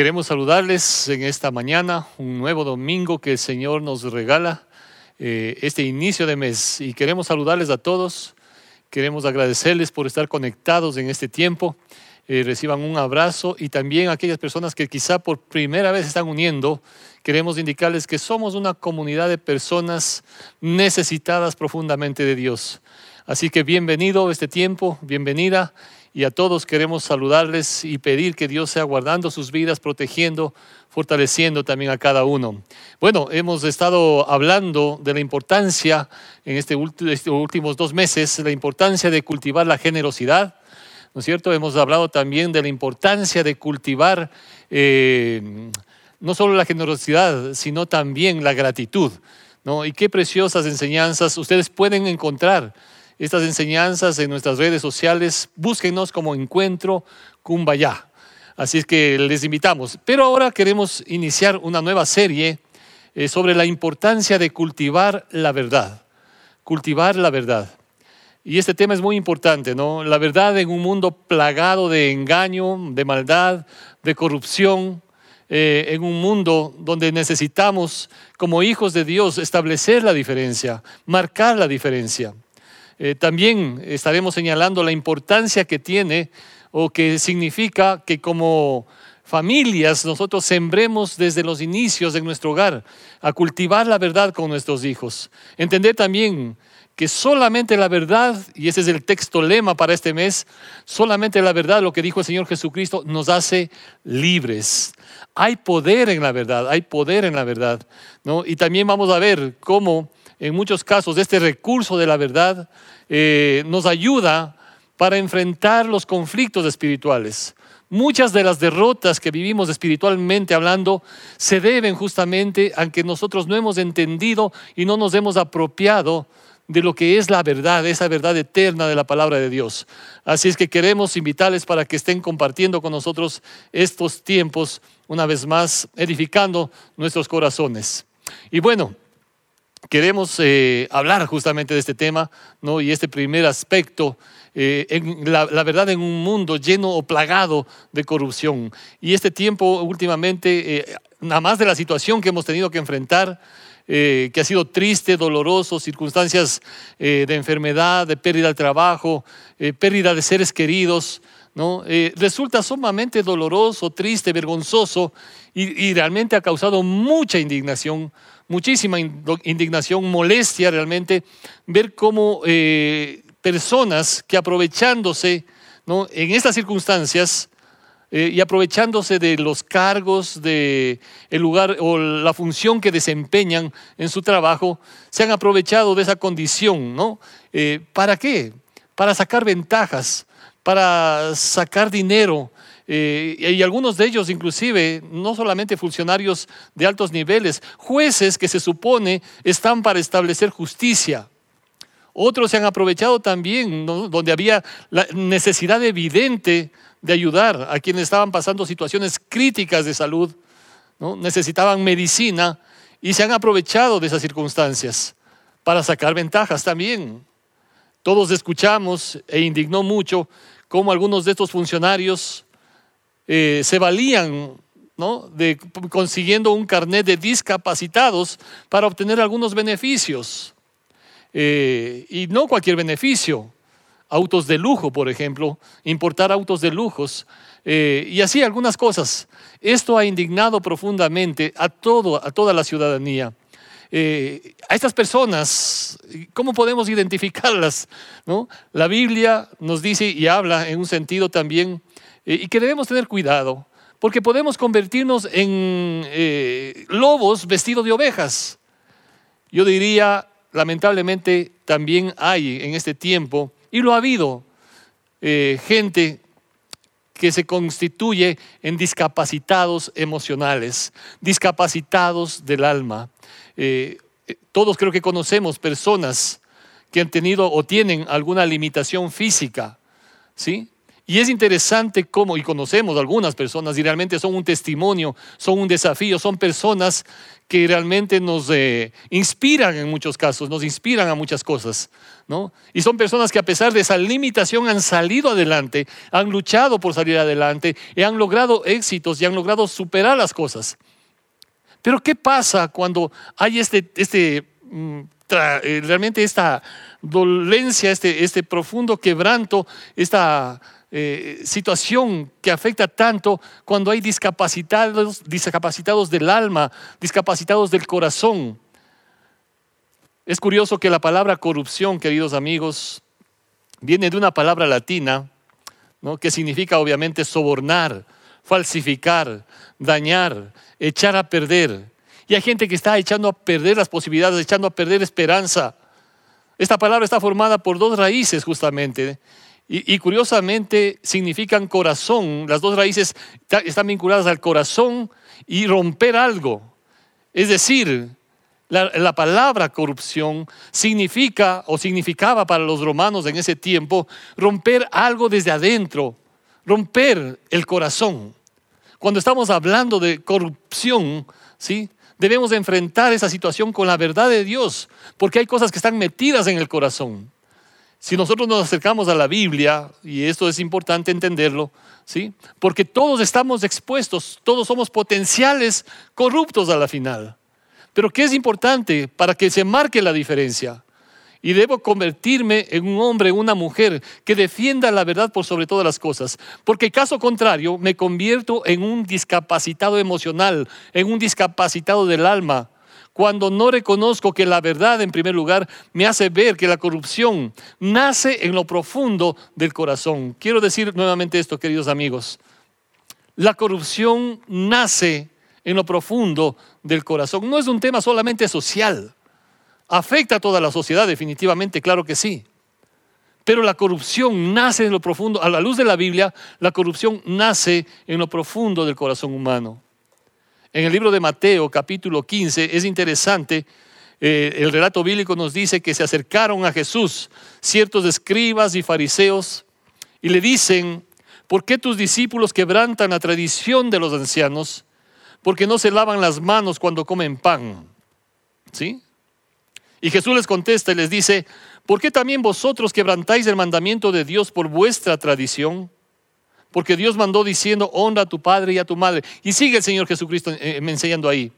Queremos saludarles en esta mañana, un nuevo domingo que el Señor nos regala, eh, este inicio de mes. Y queremos saludarles a todos, queremos agradecerles por estar conectados en este tiempo. Eh, reciban un abrazo y también a aquellas personas que quizá por primera vez están uniendo, queremos indicarles que somos una comunidad de personas necesitadas profundamente de Dios. Así que bienvenido este tiempo, bienvenida y a todos queremos saludarles y pedir que Dios sea guardando sus vidas, protegiendo, fortaleciendo también a cada uno. Bueno, hemos estado hablando de la importancia en este estos últimos dos meses, la importancia de cultivar la generosidad, ¿no es cierto? Hemos hablado también de la importancia de cultivar eh, no solo la generosidad, sino también la gratitud. ¿no? Y qué preciosas enseñanzas ustedes pueden encontrar estas enseñanzas en nuestras redes sociales. Búsquenos como Encuentro Kumbaya. Así es que les invitamos. Pero ahora queremos iniciar una nueva serie eh, sobre la importancia de cultivar la verdad. Cultivar la verdad. Y este tema es muy importante, ¿no? La verdad en un mundo plagado de engaño, de maldad, de corrupción, eh, en un mundo donde necesitamos, como hijos de Dios, establecer la diferencia, marcar la diferencia. Eh, también estaremos señalando la importancia que tiene o que significa que como familias nosotros sembremos desde los inicios de nuestro hogar a cultivar la verdad con nuestros hijos. Entender también que solamente la verdad, y ese es el texto lema para este mes, solamente la verdad, lo que dijo el Señor Jesucristo, nos hace libres. Hay poder en la verdad, hay poder en la verdad. ¿no? Y también vamos a ver cómo en muchos casos este recurso de la verdad eh, nos ayuda para enfrentar los conflictos espirituales. Muchas de las derrotas que vivimos espiritualmente hablando se deben justamente a que nosotros no hemos entendido y no nos hemos apropiado de lo que es la verdad, esa verdad eterna de la palabra de Dios. Así es que queremos invitarles para que estén compartiendo con nosotros estos tiempos, una vez más, edificando nuestros corazones. Y bueno, queremos eh, hablar justamente de este tema, ¿no? Y este primer aspecto, eh, en la, verdad en un mundo lleno o plagado de corrupción. Y este tiempo últimamente, eh, nada más de la situación que hemos tenido que enfrentar, que ha sido triste, doloroso, circunstancias de enfermedad, de pérdida de trabajo, pérdida de seres queridos, ¿no? resulta sumamente doloroso, triste, vergonzoso y, y realmente ha causado mucha indignación muchísima indignación, molestia realmente ver cómo eh, personas que aprovechándose ¿no? en estas circunstancias eh, y aprovechándose de los cargos, de el lugar o la función que desempeñan en su trabajo, se han aprovechado de esa condición, ¿no? Eh, ¿Para qué? Para sacar ventajas, para sacar dinero, eh, y algunos de ellos inclusive, no solamente funcionarios de altos niveles, jueces que se supone están para establecer justicia. Otros se han aprovechado también, donde había la necesidad evidente de ayudar a quienes estaban pasando situaciones críticas de salud, necesitaban medicina y se han aprovechado de esas circunstancias para sacar ventajas también. Todos escuchamos e indignó mucho cómo algunos de estos funcionarios eh, se valían de consiguiendo un carnet de discapacitados para obtener algunos beneficios. Eh, y no cualquier beneficio, autos de lujo, por ejemplo, importar autos de lujos, eh, y así algunas cosas. Esto ha indignado profundamente a, todo, a toda la ciudadanía. a estas personas, ¿cómo podemos identificarlas? ¿No? La Biblia nos dice y habla en un sentido también y que debemos tener cuidado, porque podemos convertirnos en eh, lobos vestidos de ovejas. Yo diría, lamentablemente, también hay en este tiempo, y lo ha habido, eh, gente que se constituye en discapacitados emocionales, discapacitados del alma. Eh, todos creo que conocemos personas que han tenido o tienen alguna limitación física, ¿sí? Y es interesante cómo, y conocemos algunas personas, y realmente son un testimonio, son un desafío, son personas que realmente nos eh, inspiran en muchos casos, nos inspiran a muchas cosas, ¿no? Y son personas que a pesar de esa limitación han salido adelante, han luchado por salir adelante, y han logrado éxitos y han logrado superar las cosas. Pero ¿qué pasa cuando hay este, este mm, eh, realmente esta dolencia, este, este profundo quebranto, esta eh, situación que afecta tanto cuando hay discapacitados, discapacitados del alma, discapacitados del corazón. Es curioso que la palabra corrupción, queridos amigos, viene de una palabra latina, que significa obviamente sobornar, falsificar, dañar, echar a perder. Y hay gente que está echando a perder las posibilidades, echando a perder esperanza. Esta palabra está formada por dos raíces justamente. Y, curiosamente significan corazón. Las dos raíces están vinculadas al corazón y romper algo. Es decir, la, la, palabra corrupción significa o significaba para los romanos en ese tiempo romper algo desde adentro, romper el corazón. Cuando estamos hablando de corrupción, ¿sí? debemos enfrentar esa situación con la verdad de Dios, porque hay cosas que están metidas en el corazón. Si nosotros nos acercamos a la Biblia, y esto es importante entenderlo, ¿sí? Porque todos estamos expuestos, todos somos potenciales corruptos a la final. Pero ¿qué es importante para que se marque la diferencia? Y debo convertirme en un hombre, una mujer que defienda la verdad por sobre todas las cosas. Porque caso contrario, me convierto en un discapacitado emocional, en un discapacitado del alma, cuando no reconozco que la verdad, en primer lugar, me hace ver que la corrupción nace en lo profundo del corazón. Quiero decir nuevamente esto, queridos amigos. La corrupción nace en lo profundo del corazón. No es un tema solamente social. Afecta a toda la sociedad, definitivamente, claro que sí. Pero la corrupción nace en lo profundo, a la luz de la Biblia, la corrupción nace en lo profundo del corazón humano. En el libro de Mateo, capítulo 15, es interesante, eh, el relato bíblico nos dice que se acercaron a Jesús ciertos escribas y fariseos y le dicen, ¿por qué tus discípulos quebrantan la tradición de los ancianos? Porque no se lavan las manos cuando comen pan. ¿Sí? Y Jesús les contesta y les dice, ¿por qué también vosotros quebrantáis el mandamiento de Dios por vuestra tradición? Porque Dios mandó diciendo, honra a tu padre y a tu madre. Y sigue el Señor Jesucristo eh, me enseñando ahí.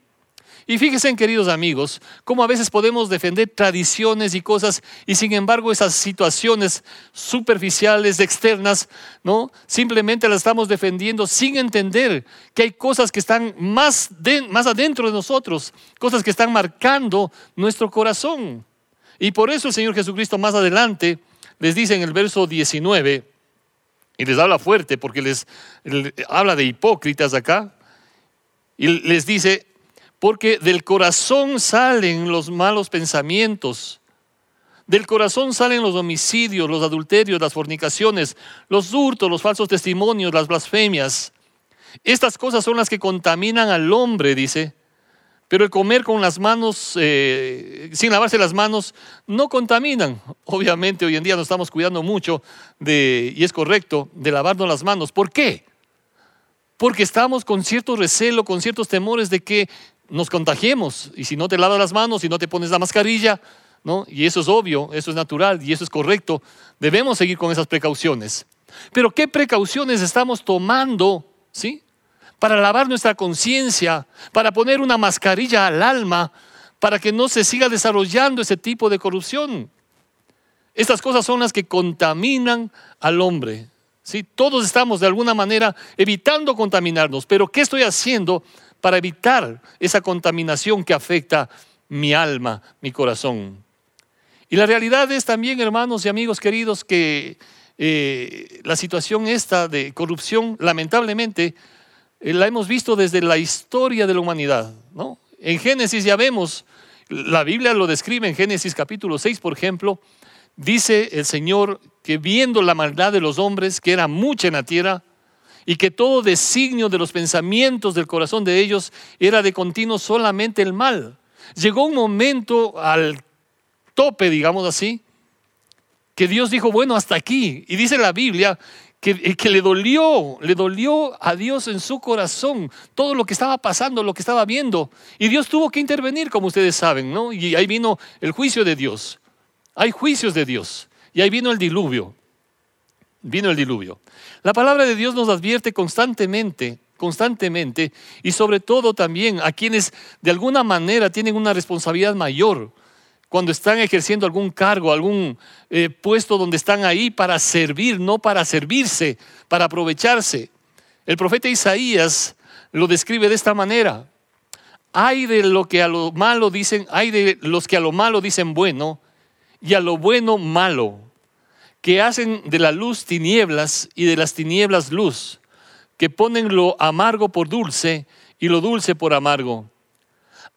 Y fíjense, queridos amigos, cómo a veces podemos defender tradiciones y cosas y sin embargo esas situaciones superficiales, externas, ¿no? Simplemente las estamos defendiendo sin entender que hay cosas que están más, más adentro de nosotros, cosas que están marcando nuestro corazón. Y por eso el Señor Jesucristo más adelante les dice en el verso 19, y les habla fuerte porque les, habla de hipócritas acá. Y les dice, porque del corazón salen los malos pensamientos. Del corazón salen los homicidios, los adulterios, las fornicaciones, los hurtos, los falsos testimonios, las blasfemias. Estas cosas son las que contaminan al hombre, dice. Pero el comer con las manos, eh, sin lavarse las manos, no contaminan. Obviamente hoy en día nos estamos cuidando mucho de, y es correcto, de lavarnos las manos. ¿Por qué? Porque estamos con cierto recelo, con ciertos temores de que nos contagiemos. Y si no te lavas las manos, si no te pones la mascarilla, ¿no? Y eso es obvio, eso es natural y eso es correcto. Debemos seguir con esas precauciones. Pero ¿qué precauciones estamos tomando? ¿Sí? Para lavar nuestra conciencia, para poner una mascarilla al alma, para que no se siga desarrollando ese tipo de corrupción. Estas cosas son las que contaminan al hombre. ¿sí? Todos estamos de alguna manera evitando contaminarnos, pero ¿qué estoy haciendo para evitar esa contaminación que afecta mi alma, mi corazón? Y la realidad es también, hermanos y amigos queridos, que eh, la situación esta de corrupción, lamentablemente, la hemos visto desde la historia de la humanidad. ¿no? En Génesis ya vemos, la Biblia lo describe en Génesis capítulo 6, por ejemplo, dice el Señor que viendo la maldad de los hombres, que era mucha en la tierra, y que todo designio de los pensamientos del corazón de ellos era de continuo solamente el mal. Llegó un momento al tope, digamos así, que Dios dijo, bueno, hasta aquí. Y dice la Biblia que, que, le dolió, le dolió a Dios en su corazón todo lo que estaba pasando, lo que estaba viendo. Y Dios tuvo que intervenir, como ustedes saben, ¿no? Y ahí vino el juicio de Dios. Hay juicios de Dios. Y ahí vino el diluvio. Vino el diluvio. La palabra de Dios nos advierte constantemente, constantemente, y sobre todo también a quienes de alguna manera tienen una responsabilidad mayor cuando están ejerciendo algún cargo, algún eh, puesto donde están ahí para servir, no para servirse, para aprovecharse. El profeta Isaías lo describe de esta manera. Hay de lo que a lo malo dicen, hay de los que a lo malo dicen bueno y a lo bueno malo, que hacen de la luz tinieblas y de las tinieblas luz, que ponen lo amargo por dulce y lo dulce por amargo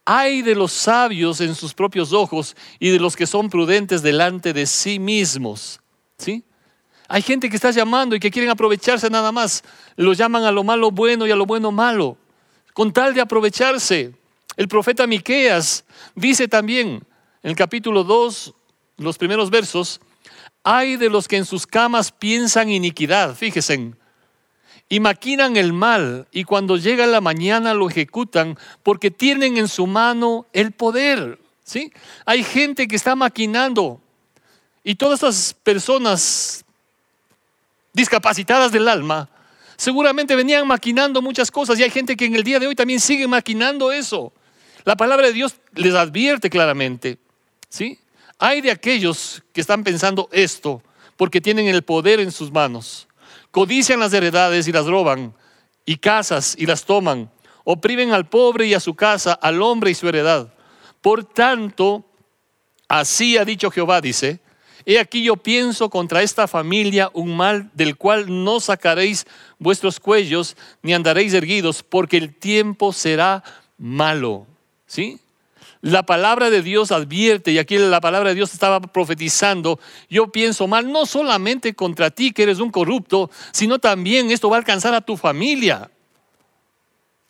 hay de los sabios en sus propios ojos y de los que son prudentes delante de sí mismos. ¿Sí? Hay gente que está llamando y que quieren aprovecharse nada más. Los llaman a lo malo bueno y a lo bueno malo, con tal de aprovecharse. El profeta Miqueas dice también en el capítulo 2, los primeros versos, hay de los que en sus camas piensan iniquidad, fíjense, y maquinan el mal y cuando llega la mañana lo ejecutan porque tienen en su mano el poder. ¿sí? Hay gente que está maquinando y todas estas personas discapacitadas del alma seguramente venían maquinando muchas cosas y hay gente que en el día de hoy también sigue maquinando eso. La palabra de Dios les advierte claramente. ¿sí? Hay de aquellos que están pensando esto porque tienen el poder en sus manos codician las heredades y las roban, y casas y las toman, oprimen al pobre y a su casa, al hombre y su heredad. Por tanto, así ha dicho Jehová, dice, he aquí yo pienso contra esta familia un mal del cual no sacaréis vuestros cuellos ni andaréis erguidos, porque el tiempo será malo. ¿Sí? La palabra de Dios advierte, y aquí la palabra de Dios estaba profetizando, yo pienso mal no solamente contra ti que eres un corrupto, sino también esto va a alcanzar a tu familia.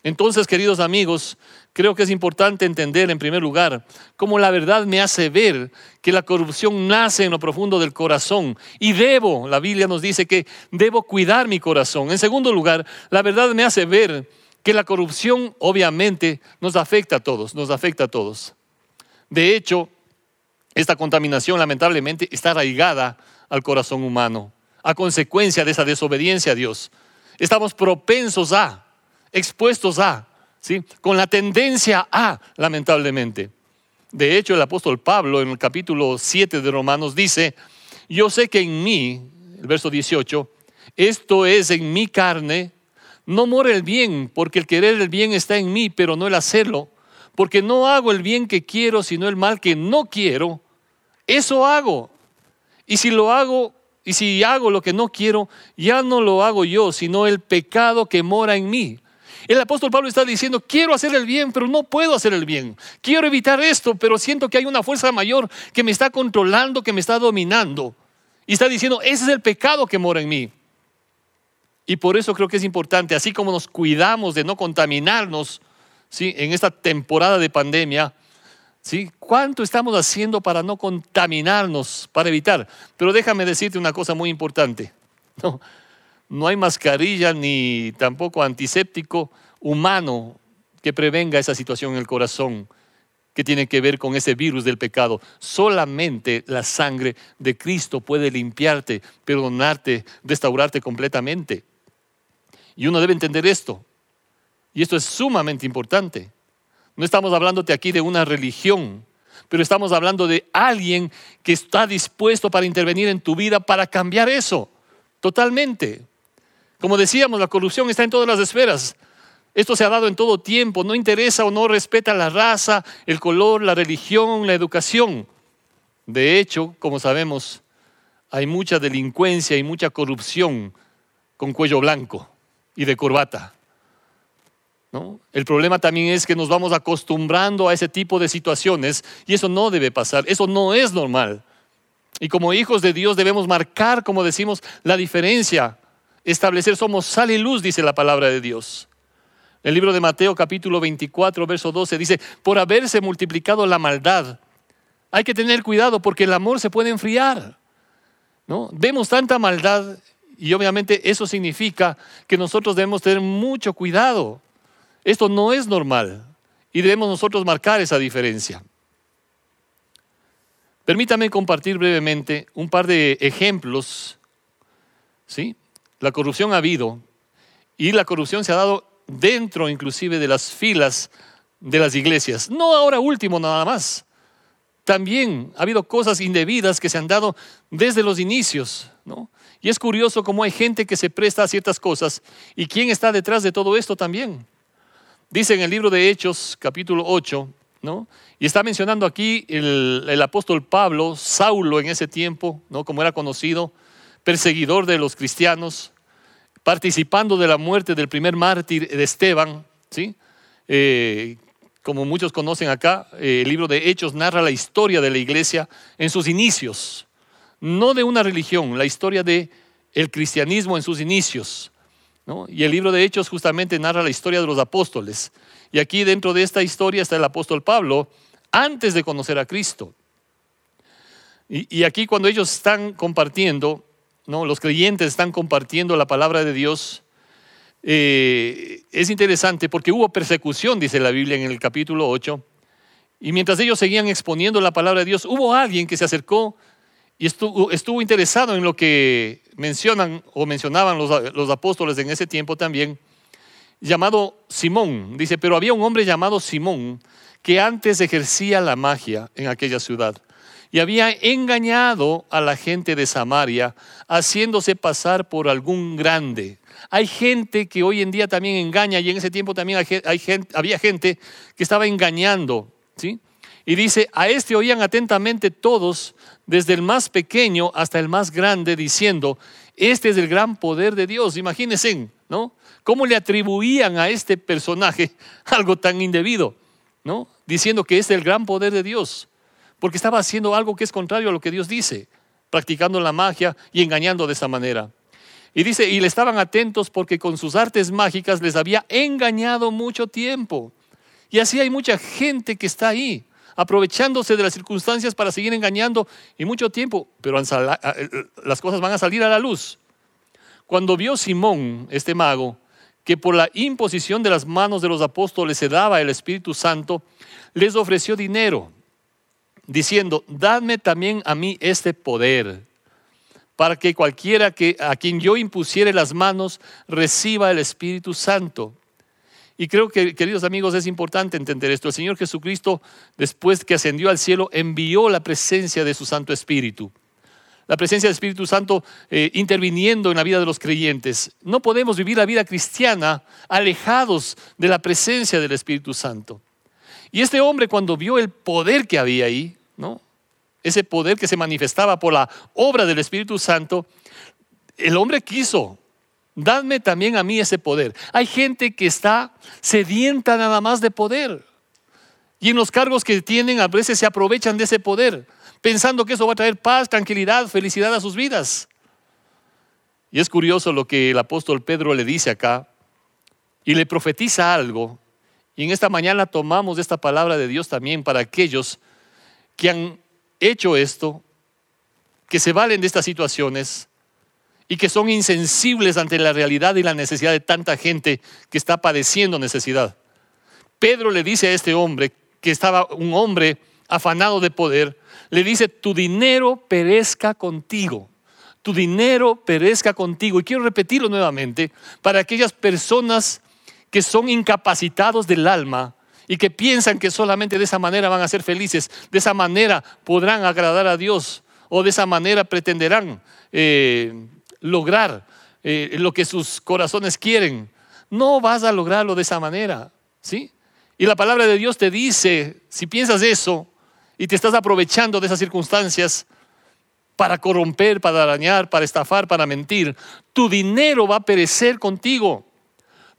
Entonces, queridos amigos, creo que es importante entender en primer lugar cómo la verdad me hace ver que la corrupción nace en lo profundo del corazón y debo, la Biblia nos dice que debo cuidar mi corazón. En segundo lugar, la verdad me hace ver que la corrupción obviamente nos afecta a todos, nos afecta a todos. De hecho, esta contaminación lamentablemente está arraigada al corazón humano, a consecuencia de esa desobediencia a Dios. Estamos propensos a, expuestos a, ¿sí? con la tendencia a, lamentablemente. De hecho, el apóstol Pablo en el capítulo 7 de Romanos dice, yo sé que en mí, el verso 18, esto es en mi carne, no mora el bien, porque el querer el bien está en mí, pero no el hacerlo. Porque no hago el bien que quiero, sino el mal que no quiero. Eso hago. Y si lo hago, y si hago lo que no quiero, ya no lo hago yo, sino el pecado que mora en mí. El apóstol Pablo está diciendo, quiero hacer el bien, pero no puedo hacer el bien. Quiero evitar esto, pero siento que hay una fuerza mayor que me está controlando, que me está dominando. Y está diciendo, ese es el pecado que mora en mí. Y por eso creo que es importante, así como nos cuidamos de no contaminarnos ¿sí? en esta temporada de pandemia, ¿sí? ¿cuánto estamos haciendo para no contaminarnos, para evitar? Pero déjame decirte una cosa muy importante. No, no hay mascarilla ni tampoco antiséptico humano que prevenga esa situación en el corazón que tiene que ver con ese virus del pecado. Solamente la sangre de Cristo puede limpiarte, perdonarte, restaurarte completamente. Y uno debe entender esto. Y esto es sumamente importante. No estamos hablándote aquí de una religión, pero estamos hablando de alguien que está dispuesto para intervenir en tu vida para cambiar eso totalmente. Como decíamos, la corrupción está en todas las esferas. Esto se ha dado en todo tiempo, no interesa o no respeta la raza, el color, la religión, la educación. De hecho, como sabemos, hay mucha delincuencia y mucha corrupción con cuello blanco y de corbata. ¿no? El problema también es que nos vamos acostumbrando a ese tipo de situaciones y eso no debe pasar, eso no es normal. Y como hijos de Dios debemos marcar, como decimos, la diferencia, establecer, somos sal y luz, dice la palabra de Dios. El libro de Mateo capítulo 24, verso 12 dice, por haberse multiplicado la maldad, hay que tener cuidado porque el amor se puede enfriar. ¿no? Vemos tanta maldad Y obviamente eso significa que nosotros debemos tener mucho cuidado. Esto no es normal y debemos nosotros marcar esa diferencia. Permítame compartir brevemente un par de ejemplos. ¿sí? La corrupción ha habido y la corrupción se ha dado dentro inclusive de las filas de las iglesias. No ahora último nada más. También ha habido cosas indebidas que se han dado desde los inicios. ¿no? Y es curioso cómo hay gente que se presta a ciertas cosas y quién está detrás de todo esto también. Dice en el libro de Hechos, capítulo 8, ¿no? Y está mencionando aquí el, apóstol Pablo, Saulo en ese tiempo, ¿no? Como era conocido, perseguidor de los cristianos, participando de la muerte del primer mártir de Esteban, ¿sí? Eh, como muchos conocen acá, eh, el libro de Hechos narra la historia de la iglesia en sus inicios, no de una religión, la historia de el cristianismo en sus inicios. Y el libro de Hechos justamente narra la historia de los apóstoles. Y aquí dentro de esta historia está el apóstol Pablo antes de conocer a Cristo. Y, aquí cuando ellos están compartiendo, ¿no? los creyentes están compartiendo la palabra de Dios, eh, es interesante porque hubo persecución, dice la Biblia en el capítulo 8, y mientras ellos seguían exponiendo la palabra de Dios, hubo alguien que se acercó y estuvo, interesado en lo que mencionan o mencionaban los, los apóstoles en ese tiempo también, llamado Simón. Dice, pero había un hombre llamado Simón que antes ejercía la magia en aquella ciudad y había engañado a la gente de Samaria, haciéndose pasar por algún grande. Hay gente que hoy en día también engaña y en ese tiempo también hay gente, había gente que estaba engañando, ¿sí? Y dice, a este oían atentamente todos, desde el más pequeño hasta el más grande, diciendo, este es el gran poder de Dios. Imagínense, ¿no? ¿Cómo le atribuían a este personaje algo tan indebido? ¿No? Diciendo que es el gran poder de Dios, porque estaba haciendo algo que es contrario a lo que Dios dice, practicando la magia y engañando de esa manera. Y dice, y le estaban atentos porque con sus artes mágicas les había engañado mucho tiempo. Y así hay mucha gente que está ahí, aprovechándose de las circunstancias para seguir engañando y mucho tiempo, pero las cosas van a salir a la luz. Cuando vio Simón, este mago, que por la imposición de las manos de los apóstoles se daba el Espíritu Santo, les ofreció dinero, diciendo, dadme también a mí este poder, para que cualquiera que, a quien yo impusiere las manos reciba el Espíritu Santo. Y creo que, queridos amigos, es importante entender esto. El Señor Jesucristo, después que ascendió al cielo, envió la presencia de su Santo Espíritu. La presencia del Espíritu Santo eh, interviniendo en la vida de los creyentes. No podemos vivir la vida cristiana alejados de la presencia del Espíritu Santo. Y este hombre cuando vio el poder que había ahí, ¿no? ese poder que se manifestaba por la obra del Espíritu Santo, el hombre quiso Dadme también a mí ese poder. Hay gente que está sedienta nada más de poder. Y en los cargos que tienen a veces se aprovechan de ese poder, pensando que eso va a traer paz, tranquilidad, felicidad a sus vidas. Y es curioso lo que el apóstol Pedro le dice acá y le profetiza algo. Y en esta mañana tomamos esta palabra de Dios también para aquellos que han hecho esto, que se valen de estas situaciones y que son insensibles ante la realidad y la necesidad de tanta gente que está padeciendo necesidad. Pedro le dice a este hombre, que estaba un hombre afanado de poder, le dice, tu dinero perezca contigo, tu dinero perezca contigo. Y quiero repetirlo nuevamente para aquellas personas que son incapacitados del alma y que piensan que solamente de esa manera van a ser felices, de esa manera podrán agradar a Dios o de esa manera pretenderán eh, lograr eh, lo que sus corazones quieren. No vas a lograrlo de esa manera, ¿sí? Y la palabra de Dios te dice, si piensas eso y te estás aprovechando de esas circunstancias para corromper, para dañar, para estafar, para mentir, tu dinero va a perecer contigo.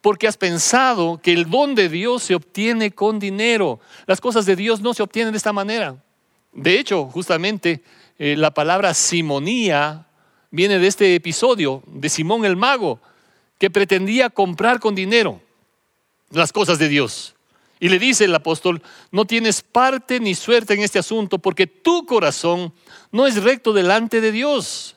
Porque has pensado que el don de Dios se obtiene con dinero. Las cosas de Dios no se obtienen de esta manera. De hecho, justamente eh, la palabra simonía viene de este episodio de Simón el mago, que pretendía comprar con dinero las cosas de Dios. Y le dice el apóstol, no tienes parte ni suerte en este asunto porque tu corazón no es recto delante de Dios.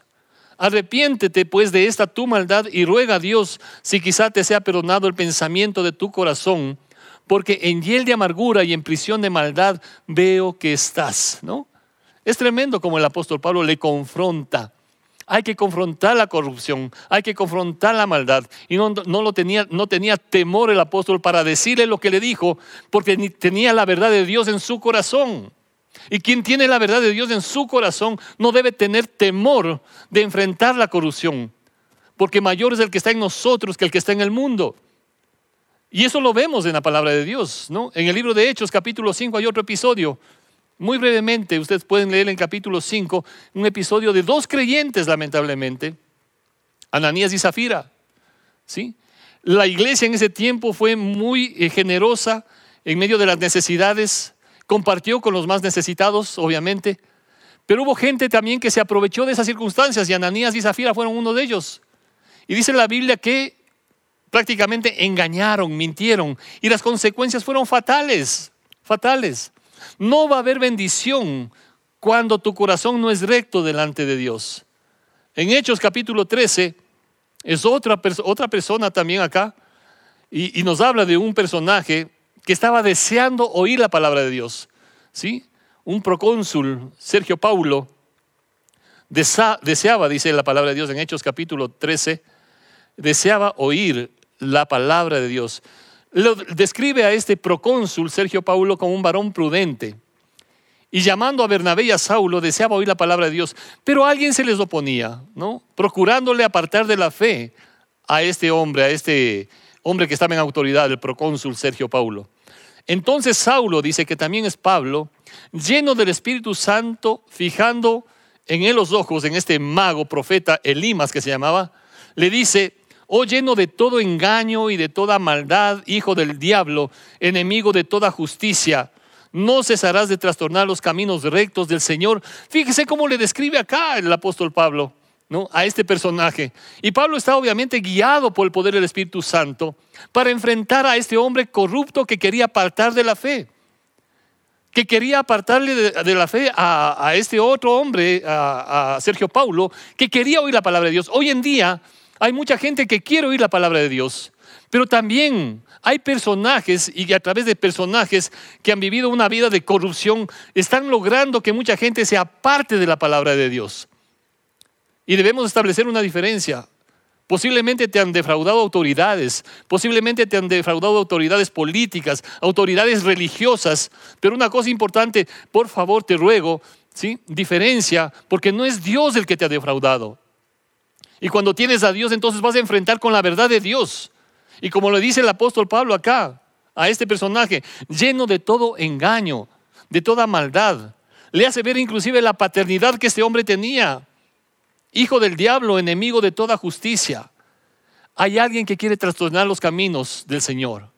Arrepiéntete pues de esta tu maldad y ruega a Dios si quizá te sea perdonado el pensamiento de tu corazón, porque en hiel de amargura y en prisión de maldad veo que estás, ¿no? Es tremendo como el apóstol Pablo le confronta. Hay que confrontar la corrupción, hay que confrontar la maldad. Y no, lo tenía, no tenía temor el apóstol para decirle lo que le dijo, porque tenía la verdad de Dios en su corazón. Y quien tiene la verdad de Dios en su corazón no debe tener temor de enfrentar la corrupción, porque mayor es el que está en nosotros que el que está en el mundo. Y eso lo vemos en la palabra de Dios, ¿no? En el libro de Hechos, capítulo 5, hay otro episodio. Muy brevemente, ustedes pueden leer en capítulo 5 un episodio de dos creyentes, lamentablemente, Ananías y Zafira. ¿sí? La iglesia en ese tiempo fue muy eh, generosa en medio de las necesidades compartió con los más necesitados, obviamente, pero hubo gente también que se aprovechó de esas circunstancias y Ananías y Zafira fueron uno de ellos. Y dice la Biblia que prácticamente engañaron, mintieron y las consecuencias fueron fatales, fatales. No va a haber bendición cuando tu corazón no es recto delante de Dios. En Hechos capítulo 13 es otra, otra persona también acá y, nos habla de un personaje que estaba deseando oír la palabra de Dios. ¿sí? Un procónsul, Sergio Paulo, deseaba, dice la palabra de Dios en Hechos capítulo 13, deseaba oír la palabra de Dios. Lo describe a este procónsul, Sergio Paulo, como un varón prudente. Y llamando a Bernabé y a Saulo, deseaba oír la palabra de Dios. Pero alguien se les oponía, ¿no? Procurándole apartar de la fe a este hombre, a este hombre que estaba en autoridad, el procónsul Sergio Paulo. Entonces Saulo dice que también es Pablo, lleno del Espíritu Santo, fijando en él los ojos, en este mago profeta Elimas que se llamaba, le dice, oh lleno de todo engaño y de toda maldad, hijo del diablo, enemigo de toda justicia, no cesarás de trastornar los caminos rectos del Señor. Fíjese cómo le describe acá el apóstol Pablo. ¿no? a este personaje. Y Pablo está obviamente guiado por el poder del Espíritu Santo para enfrentar a este hombre corrupto que quería apartar de la fe, que quería apartarle de, la fe a, este otro hombre, a, a Sergio Paulo, que quería oír la palabra de Dios. Hoy en día hay mucha gente que quiere oír la palabra de Dios, pero también hay personajes y a través de personajes que han vivido una vida de corrupción están logrando que mucha gente se aparte de la palabra de Dios. Y debemos establecer una diferencia. Posiblemente te han defraudado autoridades, posiblemente te han defraudado autoridades políticas, autoridades religiosas, pero una cosa importante, por favor te ruego, ¿sí? diferencia, porque no es Dios el que te ha defraudado. Y cuando tienes a Dios, entonces vas a enfrentar con la verdad de Dios. Y como le dice el apóstol Pablo acá, a este personaje, lleno de todo engaño, de toda maldad, le hace ver inclusive la paternidad que este hombre tenía hijo del diablo, enemigo de toda justicia. Hay alguien que quiere trastornar los caminos del Señor.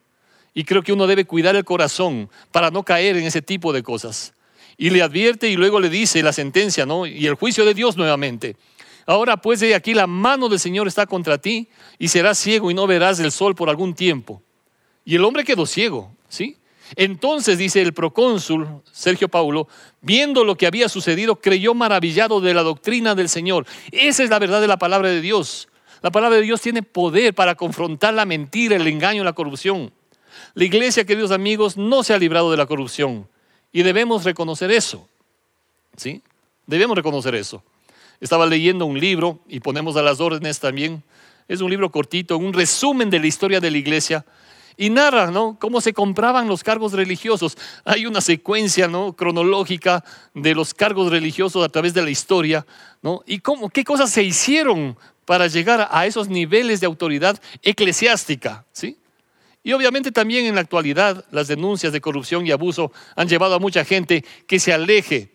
Y creo que uno debe cuidar el corazón para no caer en ese tipo de cosas. Y le advierte y luego le dice la sentencia, ¿no? Y el juicio de Dios nuevamente. Ahora pues de aquí la mano del Señor está contra ti y serás ciego y no verás el sol por algún tiempo. Y el hombre quedó ciego, ¿sí? Entonces, dice el procónsul Sergio Paulo, viendo lo que había sucedido, creyó maravillado de la doctrina del Señor. Esa es la verdad de la palabra de Dios. La palabra de Dios tiene poder para confrontar la mentira, el engaño, la corrupción. La iglesia, queridos amigos, no se ha librado de la corrupción y debemos reconocer eso. ¿Sí? Debemos reconocer eso. Estaba leyendo un libro y ponemos a las órdenes también. Es un libro cortito, un resumen de la historia de la iglesia y narra ¿no? cómo se compraban los cargos religiosos. Hay una secuencia ¿no? cronológica de los cargos religiosos a través de la historia ¿no? y cómo, qué cosas se hicieron para llegar a esos niveles de autoridad eclesiástica. ¿sí? Y obviamente también en la actualidad las denuncias de corrupción y abuso han llevado a mucha gente que se aleje,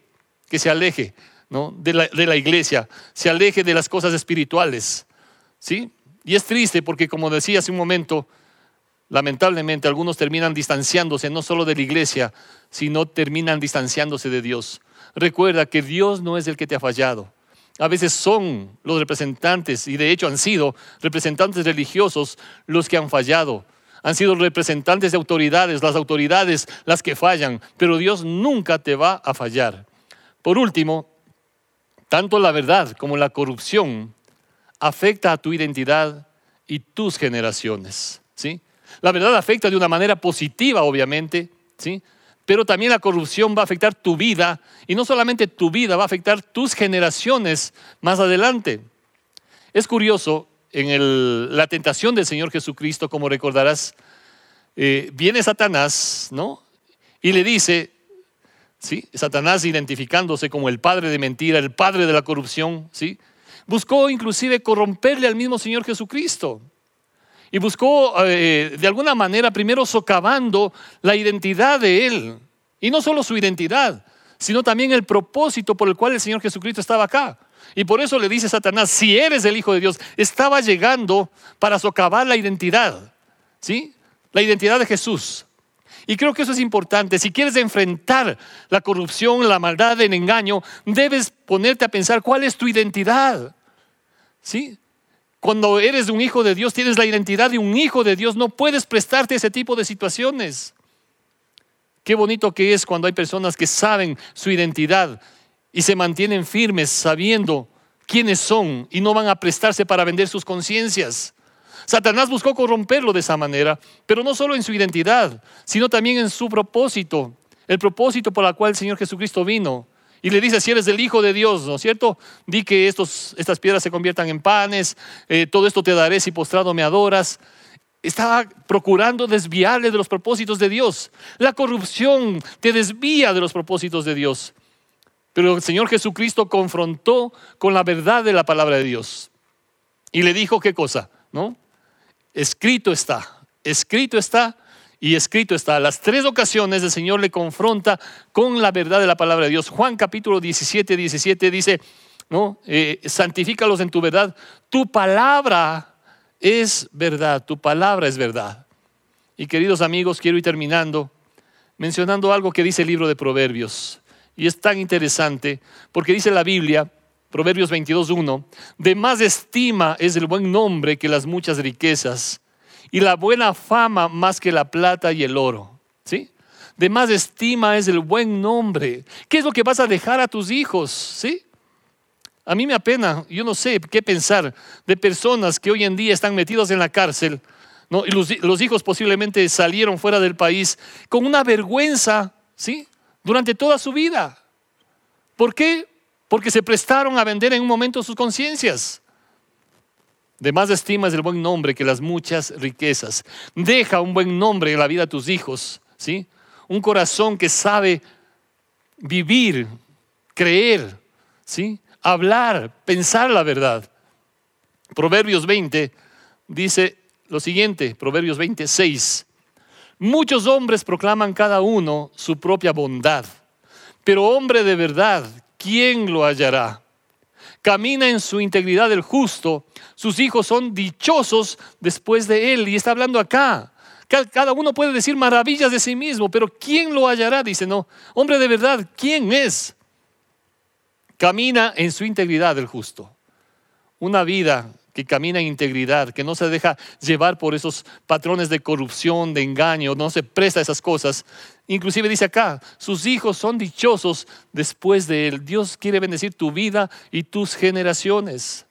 que se aleje de, la, de la iglesia, se aleje de las cosas espirituales. ¿sí? Y es triste porque, como decía hace un momento, Lamentablemente algunos terminan distanciándose no solo de la iglesia, sino terminan distanciándose de Dios. Recuerda que Dios no es el que te ha fallado. A veces son los representantes, y de hecho han sido representantes religiosos los que han fallado. Han sido representantes de autoridades, las autoridades las que fallan, pero Dios nunca te va a fallar. Por último, tanto la verdad como la corrupción afecta a tu identidad y tus generaciones. ¿sí? La verdad afecta de una manera positiva, obviamente, ¿sí? pero también la corrupción va a afectar tu vida y no solamente tu vida, va a afectar tus generaciones más adelante. Es curioso, en la tentación del Señor Jesucristo, como recordarás, eh, viene Satanás, ¿no? Y le dice, ¿sí? Satanás identificándose como el padre de mentira, el padre de la corrupción, ¿sí? Buscó inclusive corromperle al mismo Señor Jesucristo. Y buscó eh, de alguna manera primero socavando la identidad de Él. Y no solo su identidad, sino también el propósito por el cual el Señor Jesucristo estaba acá. Y por eso le dice Satanás, si eres el Hijo de Dios, estaba llegando para socavar la identidad. ¿Sí? La identidad de Jesús. Y creo que eso es importante. Si quieres enfrentar la corrupción, la maldad, el engaño, debes ponerte a pensar cuál es tu identidad. ¿Sí? Cuando eres un hijo de Dios, tienes la identidad de un hijo de Dios, no puedes prestarte ese tipo de situaciones. Qué bonito que es cuando hay personas que saben su identidad y se mantienen firmes sabiendo quiénes son y no van a prestarse para vender sus conciencias. Satanás buscó corromperlo de esa manera, pero no solo en su identidad, sino también en su propósito, el propósito por el cual el Señor Jesucristo vino. Y le dice, si eres el Hijo de Dios, ¿no es cierto? Di que estos, estas piedras se conviertan en panes, eh, todo esto te daré si postrado me adoras. Estaba procurando desviarle de los propósitos de Dios. La corrupción te desvía de los propósitos de Dios. Pero el Señor Jesucristo confrontó con la verdad de la palabra de Dios. Y le dijo qué cosa, ¿no? Escrito está, escrito está y escrito está. Las tres ocasiones el Señor le confronta con la verdad de la palabra de Dios. Juan capítulo 17, 17 dice, ¿no? Eh, santifícalos en tu verdad. Tu palabra es verdad, tu palabra es verdad. Y queridos amigos, quiero ir terminando mencionando algo que dice el libro de Proverbios. Y es tan interesante porque dice la Biblia, Proverbios 22.1, de más estima es el buen nombre que las muchas riquezas y la buena fama más que la plata y el oro. ¿Sí? De más estima es el buen nombre. ¿Qué es lo que vas a dejar a tus hijos? ¿Sí? A mí me apena, yo no sé qué pensar de personas que hoy en día están metidos en la cárcel, ¿no? y los, los, hijos posiblemente salieron fuera del país con una vergüenza, ¿sí? Durante toda su vida. ¿Por qué? Porque se prestaron a vender en un momento sus conciencias. De más estima es el buen nombre que las muchas riquezas. Deja un buen nombre en la vida de tus hijos, ¿sí? Un corazón que sabe vivir, creer, ¿sí? Hablar, pensar la verdad. Proverbios 20 dice lo siguiente, Proverbios 26. Muchos hombres proclaman cada uno su propia bondad, pero hombre de verdad, ¿quién lo hallará? Camina en su integridad el justo, sus hijos son dichosos después de él. Y está hablando acá. Cada uno puede decir maravillas de sí mismo, pero ¿quién lo hallará? Dice, no, hombre de verdad, ¿quién es? Camina en su integridad el justo. Una vida que camina en integridad, que no se deja llevar por esos patrones de corrupción, de engaño, no se presta a esas cosas. Inclusive dice acá, sus hijos son dichosos después de él. Dios quiere bendecir tu vida y tus generaciones.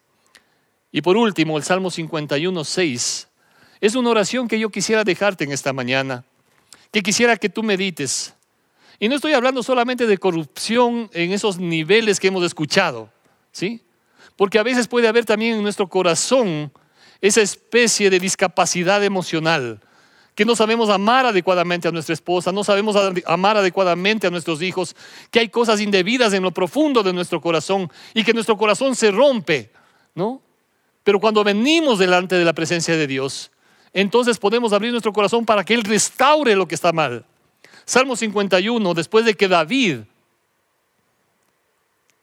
Y por último, el Salmo 51, 6. Es una oración que yo quisiera dejarte en esta mañana, que quisiera que tú medites. Y no estoy hablando solamente de corrupción en esos niveles que hemos escuchado, ¿sí? Porque a veces puede haber también en nuestro corazón esa especie de discapacidad emocional, que no sabemos amar adecuadamente a nuestra esposa, no sabemos amar adecuadamente a nuestros hijos, que hay cosas indebidas en lo profundo de nuestro corazón y que nuestro corazón se rompe, ¿no? Pero cuando venimos delante de la presencia de Dios, entonces podemos abrir nuestro corazón para que Él restaure lo que está mal. Salmo 51, después de que David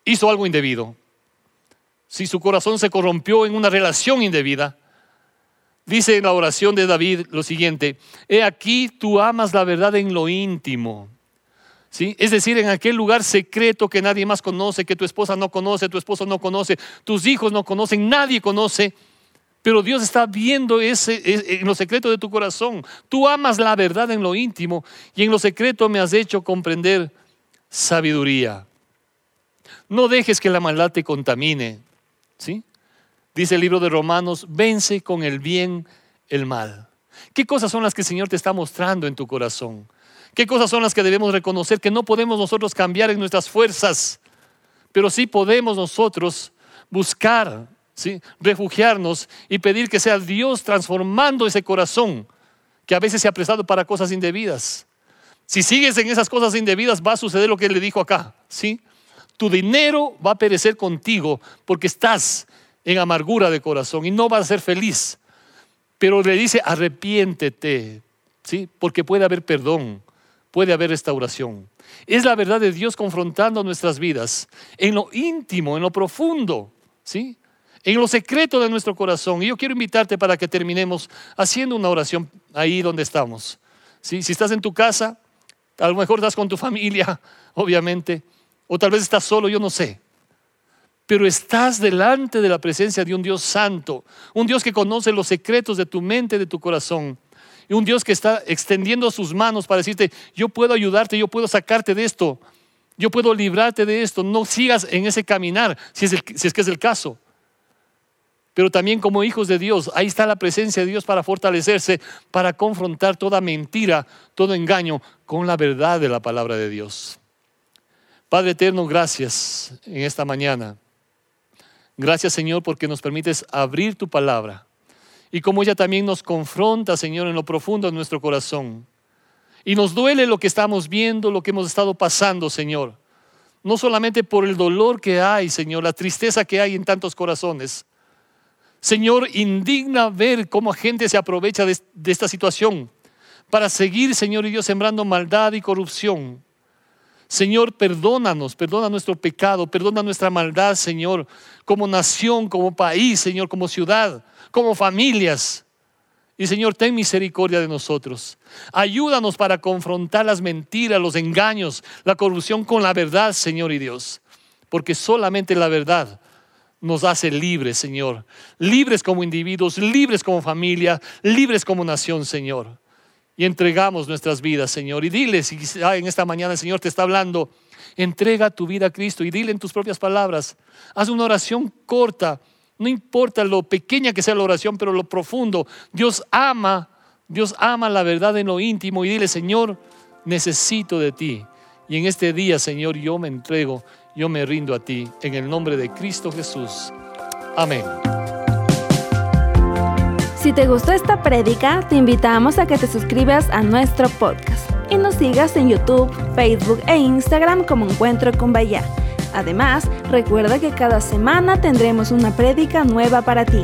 hizo algo indebido, si su corazón se corrompió en una relación indebida, dice en la oración de David lo siguiente, he aquí tú amas la verdad en lo íntimo es decir, en aquel lugar secreto que nadie más conoce, que tu esposa no conoce, tu esposo no conoce, tus hijos no conocen, nadie conoce. Pero Dios está viendo ese, en lo secreto de tu corazón. Tú amas la verdad en lo íntimo y en lo secreto me has hecho comprender sabiduría. No dejes que la maldad te contamine. ¿sí? Dice el libro de Romanos, vence con el bien el mal. ¿Qué cosas son las que el Señor te está mostrando en tu corazón? ¿Qué cosas son las que debemos reconocer que no podemos nosotros cambiar en nuestras fuerzas? Pero sí podemos nosotros buscar, ¿sí? refugiarnos y pedir que sea Dios transformando ese corazón que a veces se ha prestado para cosas indebidas. Si sigues en esas cosas indebidas va a suceder lo que él le dijo acá, ¿sí? Tu dinero va a perecer contigo porque estás en amargura de corazón y no vas a ser feliz. Pero le dice, arrepiéntete, ¿sí? Porque puede haber perdón, puede haber restauración. Es la verdad de Dios confrontando nuestras vidas en lo íntimo, en lo profundo, ¿sí? En lo secreto de nuestro corazón. Y yo quiero invitarte para que terminemos haciendo una oración ahí donde estamos. Si estás en tu casa, a lo mejor estás con tu familia, obviamente, o tal vez estás solo, yo no sé pero estás delante de la presencia de un Dios santo, un Dios que conoce los secretos de tu mente, de tu corazón, y un Dios que está extendiendo sus manos para decirte, yo puedo ayudarte, yo puedo sacarte de esto, yo puedo librarte de esto, no sigas en ese caminar, si es, si es que es el caso. Pero también como hijos de Dios, ahí está la presencia de Dios para fortalecerse, para confrontar toda mentira, todo engaño con la verdad de la palabra de Dios. Padre eterno, gracias en esta mañana Gracias Señor porque nos permites abrir tu palabra. Y como ella también nos confronta, Señor, en lo profundo de nuestro corazón. Y nos duele lo que estamos viendo, lo que hemos estado pasando, Señor. No solamente por el dolor que hay, Señor, la tristeza que hay en tantos corazones. Señor, indigna ver cómo gente se aprovecha de, de esta situación para seguir, Señor y Dios, sembrando maldad y corrupción. Señor, perdónanos, perdona nuestro pecado, perdona nuestra maldad, Señor, como nación, como país, Señor, como ciudad, como familias. Y Señor, ten misericordia de nosotros. Ayúdanos para confrontar las mentiras, los engaños, la corrupción con la verdad, Señor y Dios. Porque solamente la verdad nos hace libres, Señor. Libres como individuos, libres como familia, libres como nación, Señor y entregamos nuestras vidas, Señor. Y dile, si en esta mañana el Señor te está hablando, entrega tu vida a Cristo y dile en tus propias palabras. Haz una oración corta, no importa lo pequeña que sea la oración, pero lo profundo. Dios ama, Dios ama la verdad en lo íntimo y dile, Señor, necesito de ti. Y en este día, Señor, yo me entrego, yo me rindo a ti, en el nombre de Cristo Jesús. Amén. Si te gustó esta prédica, te invitamos a que te suscribas a nuestro podcast y nos sigas en YouTube, Facebook e Instagram como Encuentro con Bahía. Además, recuerda que cada semana tendremos una prédica nueva para ti.